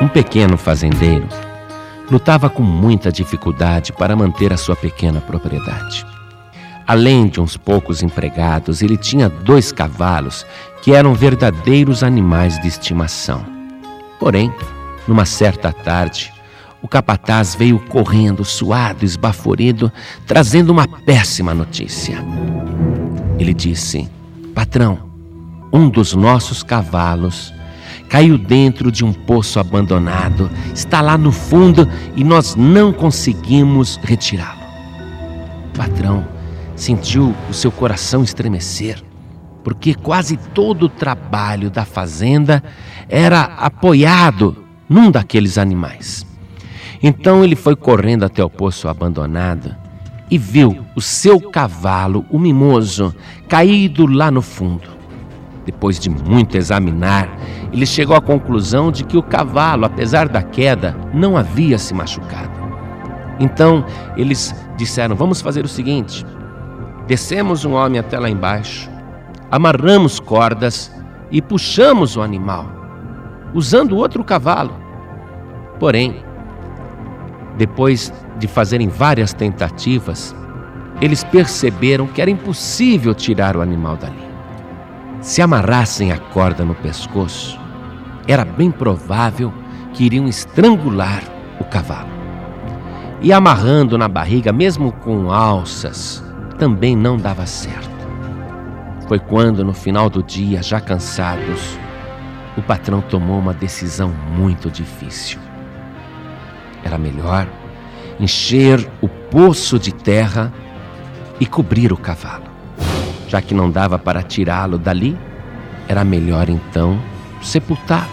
Um pequeno fazendeiro lutava com muita dificuldade para manter a sua pequena propriedade. Além de uns poucos empregados, ele tinha dois cavalos que eram verdadeiros animais de estimação. Porém, numa certa tarde, o capataz veio correndo, suado, esbaforido, trazendo uma péssima notícia. Ele disse: Patrão, um dos nossos cavalos caiu dentro de um poço abandonado, está lá no fundo e nós não conseguimos retirá-lo. Patrão sentiu o seu coração estremecer, porque quase todo o trabalho da fazenda era apoiado num daqueles animais. Então ele foi correndo até o poço abandonado e viu o seu cavalo, o mimoso, caído lá no fundo. Depois de muito examinar, ele chegou à conclusão de que o cavalo, apesar da queda, não havia se machucado. Então eles disseram: Vamos fazer o seguinte: descemos um homem até lá embaixo, amarramos cordas e puxamos o animal, usando outro cavalo. Porém, depois de fazerem várias tentativas, eles perceberam que era impossível tirar o animal dali. Se amarrassem a corda no pescoço, era bem provável que iriam estrangular o cavalo. E amarrando na barriga, mesmo com alças, também não dava certo. Foi quando, no final do dia, já cansados, o patrão tomou uma decisão muito difícil. Era melhor encher o poço de terra e cobrir o cavalo. Já que não dava para tirá-lo dali, era melhor então sepultá-lo.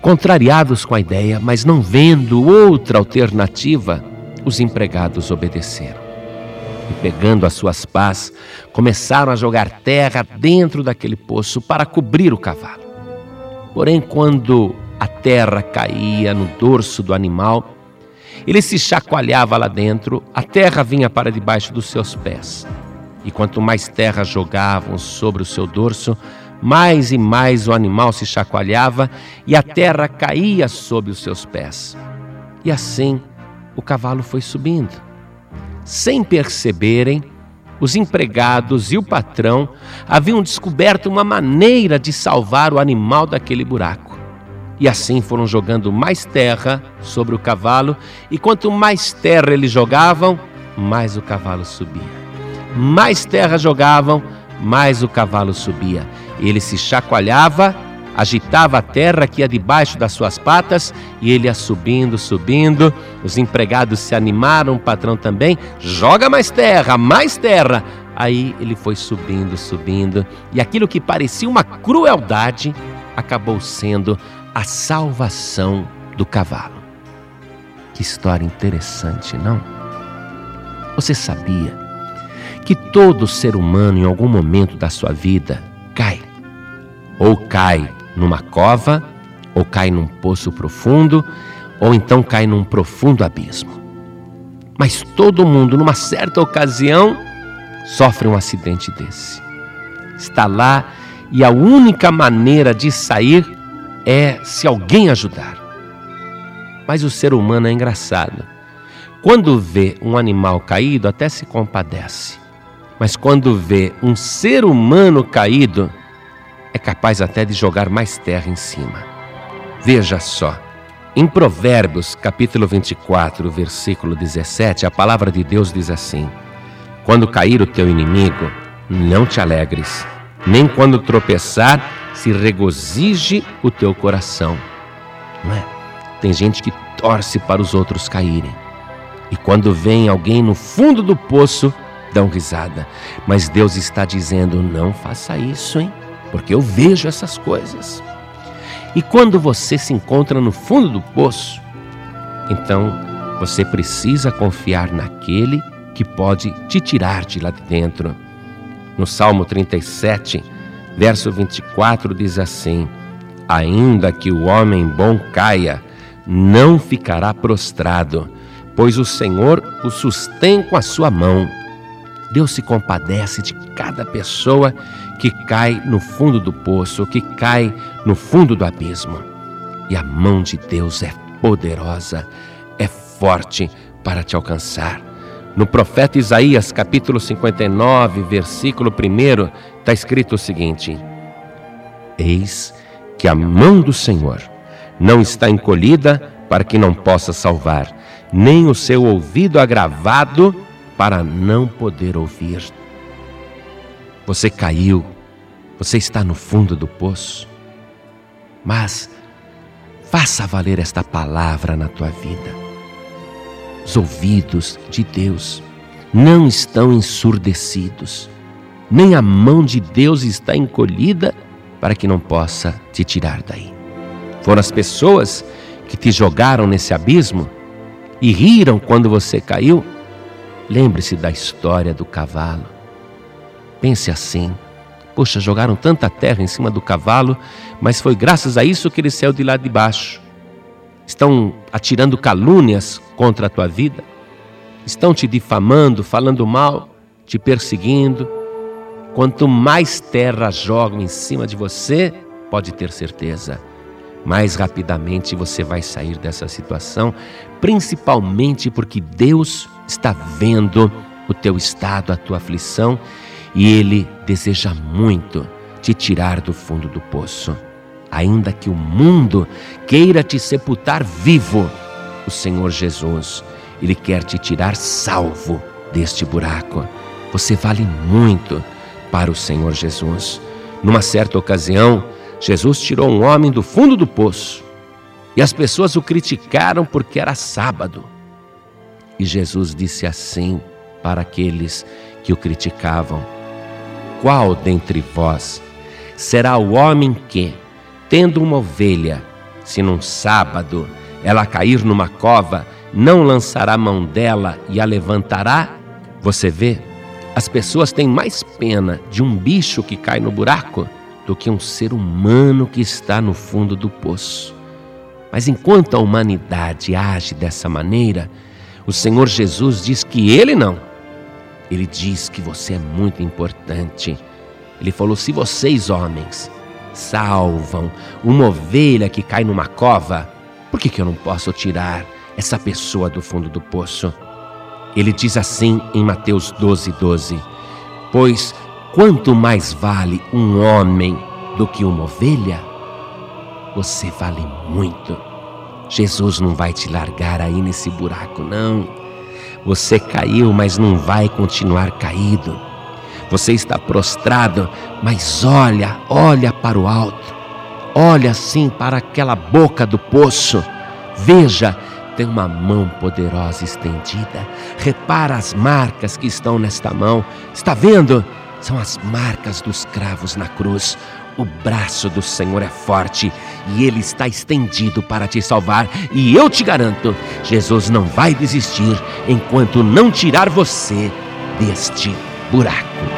Contrariados com a ideia, mas não vendo outra alternativa, os empregados obedeceram. E pegando as suas pás, começaram a jogar terra dentro daquele poço para cobrir o cavalo. Porém, quando a terra caía no dorso do animal, ele se chacoalhava lá dentro, a terra vinha para debaixo dos seus pés. E quanto mais terra jogavam sobre o seu dorso, mais e mais o animal se chacoalhava e a terra caía sob os seus pés. E assim o cavalo foi subindo. Sem perceberem, os empregados e o patrão haviam descoberto uma maneira de salvar o animal daquele buraco. E assim foram jogando mais terra sobre o cavalo, e quanto mais terra eles jogavam, mais o cavalo subia. Mais terra jogavam, mais o cavalo subia. Ele se chacoalhava, agitava a terra que ia debaixo das suas patas e ele ia subindo, subindo. Os empregados se animaram, o patrão também. Joga mais terra, mais terra. Aí ele foi subindo, subindo, e aquilo que parecia uma crueldade acabou sendo a salvação do cavalo. Que história interessante, não? Você sabia que todo ser humano, em algum momento da sua vida, cai? Ou cai numa cova, ou cai num poço profundo, ou então cai num profundo abismo. Mas todo mundo, numa certa ocasião, sofre um acidente desse. Está lá e a única maneira de sair é se alguém ajudar. Mas o ser humano é engraçado. Quando vê um animal caído, até se compadece. Mas quando vê um ser humano caído, é capaz até de jogar mais terra em cima. Veja só. Em Provérbios, capítulo 24, versículo 17, a palavra de Deus diz assim: Quando cair o teu inimigo, não te alegres, nem quando tropeçar, se regozije o teu coração. Não é? Tem gente que torce para os outros caírem. E quando vem alguém no fundo do poço, dão risada. Mas Deus está dizendo: não faça isso, hein? Porque eu vejo essas coisas. E quando você se encontra no fundo do poço, então você precisa confiar naquele que pode te tirar de lá de dentro. No Salmo 37, Verso 24 diz assim: Ainda que o homem bom caia, não ficará prostrado, pois o Senhor o sustém com a sua mão. Deus se compadece de cada pessoa que cai no fundo do poço, que cai no fundo do abismo. E a mão de Deus é poderosa, é forte para te alcançar. No profeta Isaías, capítulo 59, versículo 1, está escrito o seguinte: Eis que a mão do Senhor não está encolhida para que não possa salvar, nem o seu ouvido agravado para não poder ouvir. Você caiu, você está no fundo do poço, mas faça valer esta palavra na tua vida. Os ouvidos de Deus não estão ensurdecidos, nem a mão de Deus está encolhida para que não possa te tirar daí. Foram as pessoas que te jogaram nesse abismo e riram quando você caiu? Lembre-se da história do cavalo. Pense assim: poxa, jogaram tanta terra em cima do cavalo, mas foi graças a isso que ele saiu de lá de baixo. Estão atirando calúnias contra a tua vida, estão te difamando, falando mal, te perseguindo. Quanto mais terra jogam em cima de você, pode ter certeza, mais rapidamente você vai sair dessa situação, principalmente porque Deus está vendo o teu estado, a tua aflição, e Ele deseja muito te tirar do fundo do poço. Ainda que o mundo queira te sepultar vivo, o Senhor Jesus, Ele quer te tirar salvo deste buraco. Você vale muito para o Senhor Jesus. Numa certa ocasião, Jesus tirou um homem do fundo do poço e as pessoas o criticaram porque era sábado. E Jesus disse assim para aqueles que o criticavam: Qual dentre vós será o homem que, tendo uma ovelha, se num sábado ela cair numa cova, não lançará mão dela e a levantará? Você vê? As pessoas têm mais pena de um bicho que cai no buraco do que um ser humano que está no fundo do poço. Mas enquanto a humanidade age dessa maneira, o Senhor Jesus diz que ele não. Ele diz que você é muito importante. Ele falou: se vocês, homens, salvam uma ovelha que cai numa cova, por que, que eu não posso tirar essa pessoa do fundo do poço? Ele diz assim em Mateus 12, 12: Pois quanto mais vale um homem do que uma ovelha, você vale muito. Jesus não vai te largar aí nesse buraco, não. Você caiu, mas não vai continuar caído. Você está prostrado, mas olha, olha para o alto. Olha assim para aquela boca do poço. Veja, tem uma mão poderosa estendida. Repara as marcas que estão nesta mão. Está vendo? São as marcas dos cravos na cruz. O braço do Senhor é forte e ele está estendido para te salvar. E eu te garanto, Jesus não vai desistir enquanto não tirar você deste buraco.